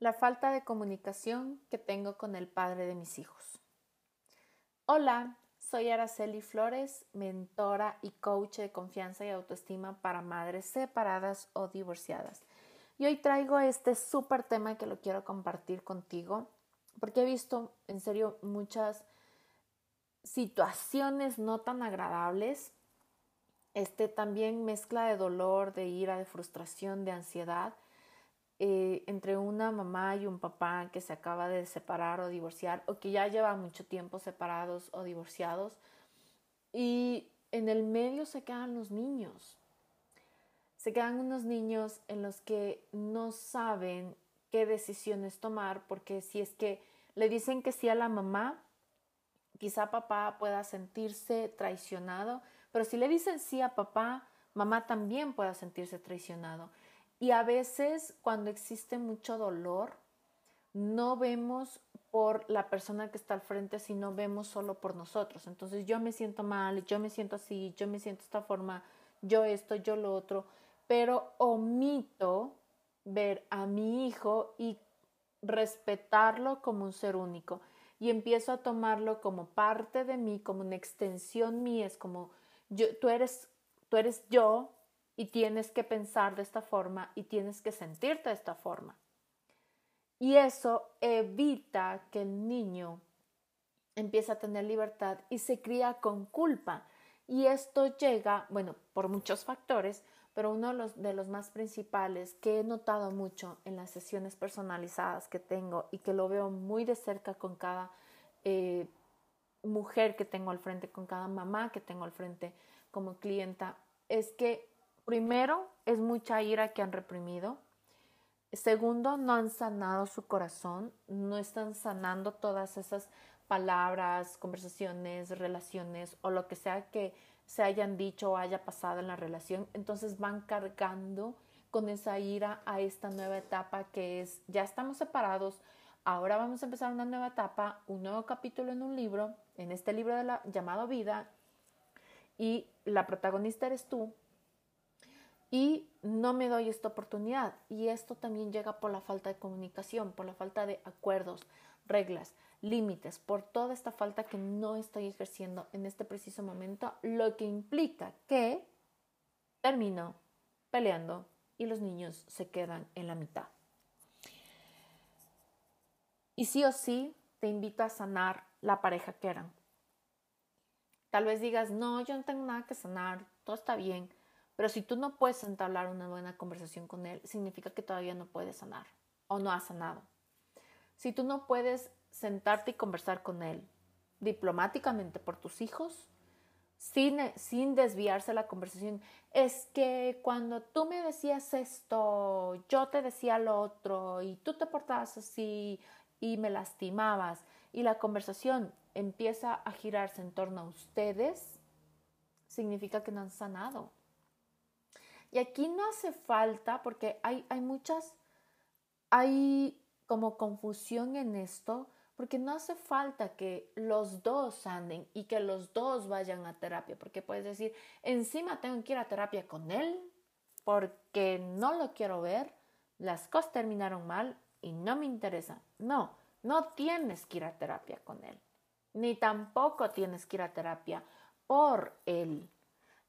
La falta de comunicación que tengo con el padre de mis hijos. Hola, soy Araceli Flores, mentora y coach de confianza y autoestima para madres separadas o divorciadas. Y hoy traigo este súper tema que lo quiero compartir contigo porque he visto en serio muchas situaciones no tan agradables. Este también mezcla de dolor, de ira, de frustración, de ansiedad eh, entre una mamá y un papá que se acaba de separar o divorciar o que ya lleva mucho tiempo separados o divorciados y en el medio se quedan los niños. Se quedan unos niños en los que no saben qué decisiones tomar porque si es que le dicen que sí a la mamá, quizá papá pueda sentirse traicionado, pero si le dicen sí a papá, mamá también pueda sentirse traicionado. Y a veces cuando existe mucho dolor, no vemos por la persona que está al frente, sino vemos solo por nosotros. Entonces yo me siento mal, yo me siento así, yo me siento esta forma, yo esto, yo lo otro, pero omito ver a mi hijo y respetarlo como un ser único y empiezo a tomarlo como parte de mí, como una extensión mía, es como yo, tú eres tú eres yo y tienes que pensar de esta forma y tienes que sentirte de esta forma. Y eso evita que el niño empiece a tener libertad y se cría con culpa. Y esto llega, bueno, por muchos factores, pero uno de los, más principales que he notado mucho en las sesiones personalizadas que tengo y que lo veo muy de cerca con cada eh, mujer que tengo al frente, con cada mamá que tengo al frente como clienta, es que Primero, es mucha ira que han reprimido. Segundo, no han sanado su corazón, no están sanando todas esas palabras, conversaciones, relaciones o lo que sea que se hayan dicho o haya pasado en la relación. Entonces van cargando con esa ira a esta nueva etapa que es, ya estamos separados, ahora vamos a empezar una nueva etapa, un nuevo capítulo en un libro, en este libro de la, llamado Vida, y la protagonista eres tú, y no me doy esta oportunidad. Y esto también llega por la falta de comunicación, por la falta de acuerdos, reglas, límites, por toda esta falta que no estoy ejerciendo en este preciso momento, lo que implica que termino peleando y los niños se quedan en la mitad. Y sí o sí, te invito a sanar la pareja que eran. Tal vez digas, no, yo no tengo nada que sanar, todo está bien. Pero si tú no puedes entablar una buena conversación con él, significa que todavía no puedes sanar o no has sanado. Si tú no puedes sentarte y conversar con él diplomáticamente por tus hijos, sin, sin desviarse la conversación, es que cuando tú me decías esto, yo te decía lo otro y tú te portabas así y me lastimabas y la conversación empieza a girarse en torno a ustedes, significa que no han sanado. Y aquí no hace falta, porque hay, hay muchas, hay como confusión en esto, porque no hace falta que los dos anden y que los dos vayan a terapia, porque puedes decir, encima tengo que ir a terapia con él porque no lo quiero ver, las cosas terminaron mal y no me interesa. No, no tienes que ir a terapia con él, ni tampoco tienes que ir a terapia por él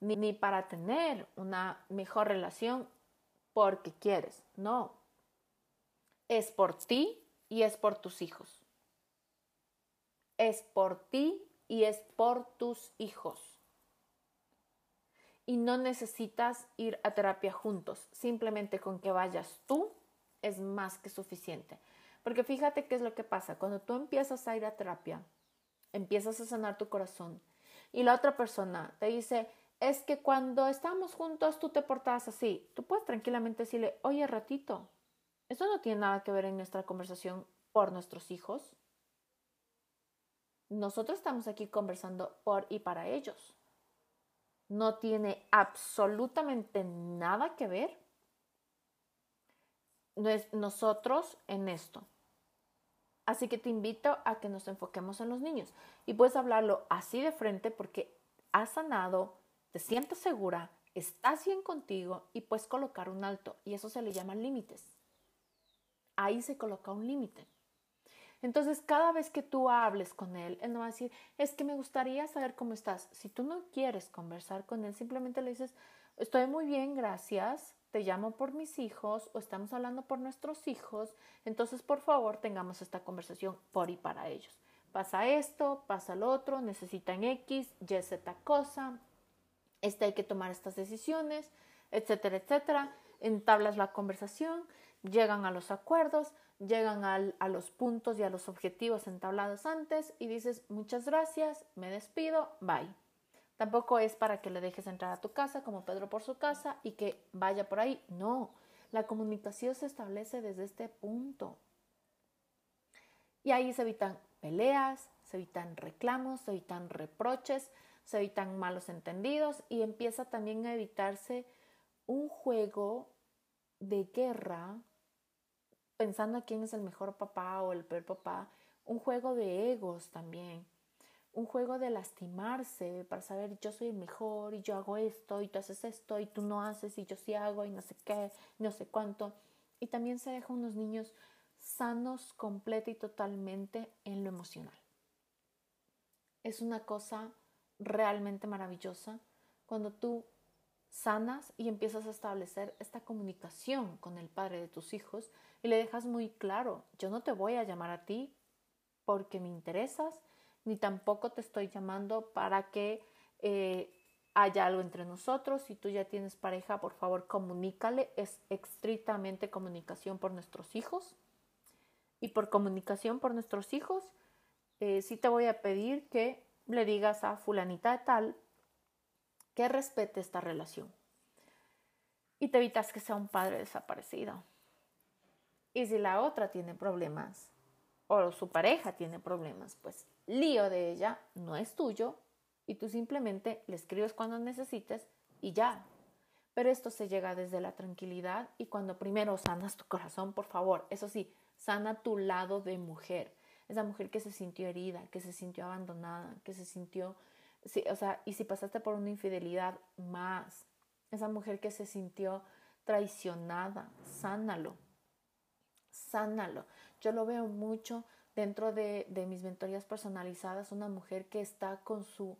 ni, para tener una mejor relación porque quieres, no. Es por ti y es por tus hijos. Es por ti y es por tus hijos. Y no necesitas ir a terapia juntos. Simplemente con que vayas tú es más que suficiente. Porque fíjate qué es lo que pasa. Cuando tú empiezas a ir a terapia, empiezas a sanar tu corazón y la otra persona te dice, es que cuando estamos juntos tú te portabas así. Tú puedes tranquilamente decirle, oye ratito, esto no tiene nada que ver en nuestra conversación por nuestros hijos. Nosotros estamos aquí conversando por y para ellos. No tiene absolutamente nada que ver nosotros en esto. Así que te invito a que nos enfoquemos en los niños y puedes hablarlo así de frente porque has sanado, te sientes segura, estás bien contigo y puedes colocar un alto y eso se le llama límites. ahí se coloca un límite. Entonces, cada vez que tú hables con él, él no va a decir, es que me gustaría saber cómo estás. Si tú no quieres conversar con él, simplemente le dices, estoy muy bien, gracias, te llamo por mis hijos o estamos hablando por nuestros hijos, entonces por favor tengamos esta conversación por y para ellos. Pasa esto, pasa lo otro, necesitan X, Y, Z cosa, este hay que tomar estas decisiones, etcétera, etcétera. Entablas la conversación, llegan a los acuerdos, llegan a los puntos y a los objetivos entablados antes y dices muchas gracias, me despido, bye. Tampoco es para que le dejes entrar a tu casa como Pedro por su casa y que vaya por ahí. No, la comunicación se establece desde este punto. Y ahí se evitan peleas, se evitan reclamos, se evitan reproches, se evitan malos entendidos y empieza también a evitarse un juego de guerra pensando quién es el mejor papá o el peor papá, un juego de egos también, un juego de lastimarse para saber yo soy el mejor y yo hago esto y tú haces esto y tú no haces y yo sí hago y no sé qué, no sé cuánto. Y también se deja unos niños sanos completa y totalmente en lo emocional. Es una cosa realmente maravillosa cuando tú sanas y empiezas a establecer esta comunicación con el padre de tus hijos y le dejas muy claro, yo no te voy a llamar a ti porque me interesas, ni tampoco te estoy llamando para que eh, haya algo entre nosotros. Si tú ya tienes pareja, por favor, comunícale. Es estrictamente comunicación por nuestros hijos. Y por comunicación por nuestros hijos, eh, sí te voy a pedir que le digas a fulanita de tal que respete esta relación. Y te evitas que sea un padre desaparecido. Y si la otra tiene problemas o su pareja tiene problemas, pues lío de ella no es tuyo y tú simplemente le escribes cuando necesites y ya. Pero esto se llega desde la tranquilidad y cuando primero sanas tu corazón, por favor, eso sí, sana tu lado de mujer. Esa mujer que se sintió herida, que se sintió abandonada, que se sintió, o sea, y si pasaste por una infidelidad, más. Esa mujer que se sintió traicionada, sánalo sánalo. Yo lo veo mucho dentro de, mis mentorías personalizadas, una mujer que está con su,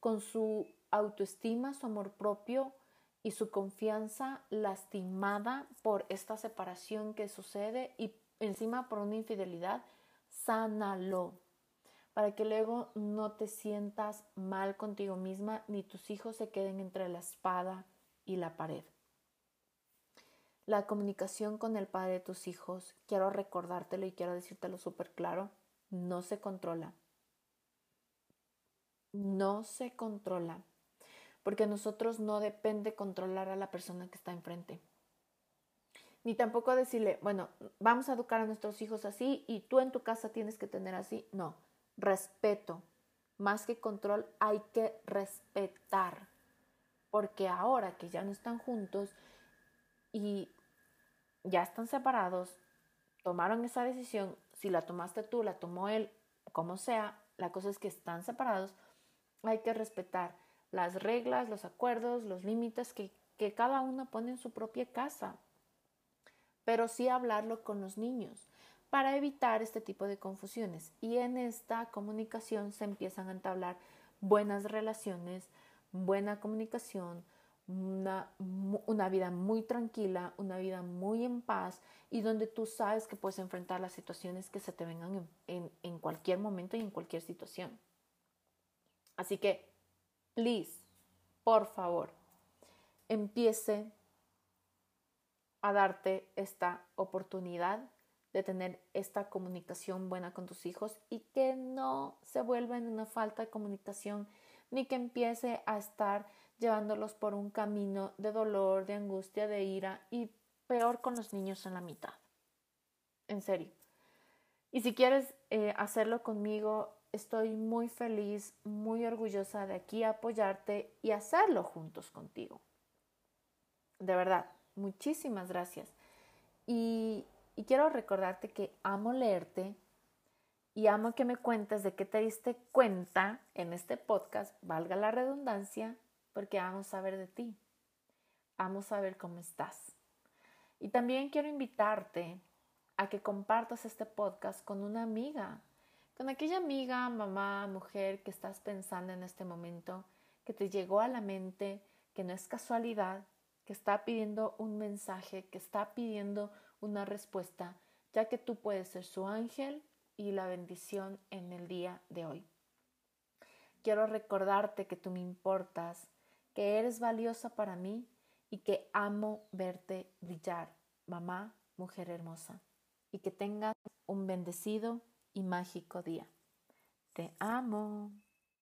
con su autoestima, su amor propio y su confianza lastimada por esta separación que sucede y encima por una infidelidad, sánalo para que luego no te sientas mal contigo misma ni tus hijos se queden entre la espada y la pared. La comunicación con el padre de tus hijos, quiero recordártelo y quiero decírtelo súper claro, no se controla. No se controla. Porque nosotros no depende controlar a la persona que está enfrente. Ni tampoco decirle, bueno, vamos a educar a nuestros hijos así y tú en tu casa tienes que tener así. No, respeto. Más que control, hay que respetar. Porque ahora que ya no están juntos, y ya están separados, tomaron esa decisión, si la tomaste tú, la tomó él, como sea, la cosa es que están separados, hay que respetar las reglas, los acuerdos, los límites que, que cada uno pone en su propia casa, pero sí hablarlo con los niños para evitar este tipo de confusiones. Y en esta comunicación se empiezan a entablar buenas relaciones, buena comunicación, una, una, vida muy tranquila, una vida muy en paz y donde tú sabes que puedes enfrentar las situaciones que se te vengan en, en, cualquier momento y en cualquier situación. Así que, please, por favor, empiece a darte esta oportunidad de tener esta comunicación buena con tus hijos y que no se vuelva en una falta de comunicación ni que empiece a estar llevándolos por un camino de dolor, de angustia, de ira y peor con los niños en la mitad. En serio. Y si quieres eh, hacerlo conmigo, estoy muy feliz, muy orgullosa de aquí apoyarte y hacerlo juntos contigo. De verdad, muchísimas gracias. Y, quiero recordarte que amo leerte y amo que me cuentes de qué te diste cuenta en este podcast, valga la redundancia, porque vamos a saber de ti. Vamos a ver cómo estás. Y también quiero invitarte a que compartas este podcast con una amiga, con aquella amiga, mamá, mujer que estás pensando en este momento, que te llegó a la mente, que no es casualidad, que está pidiendo un mensaje, que está pidiendo una respuesta, ya que tú puedes ser su ángel y la bendición en el día de hoy. Quiero recordarte que tú me importas, que eres valiosa para mí y que amo verte brillar, mamá, mujer hermosa, y que tengas un bendecido y mágico día. Te amo.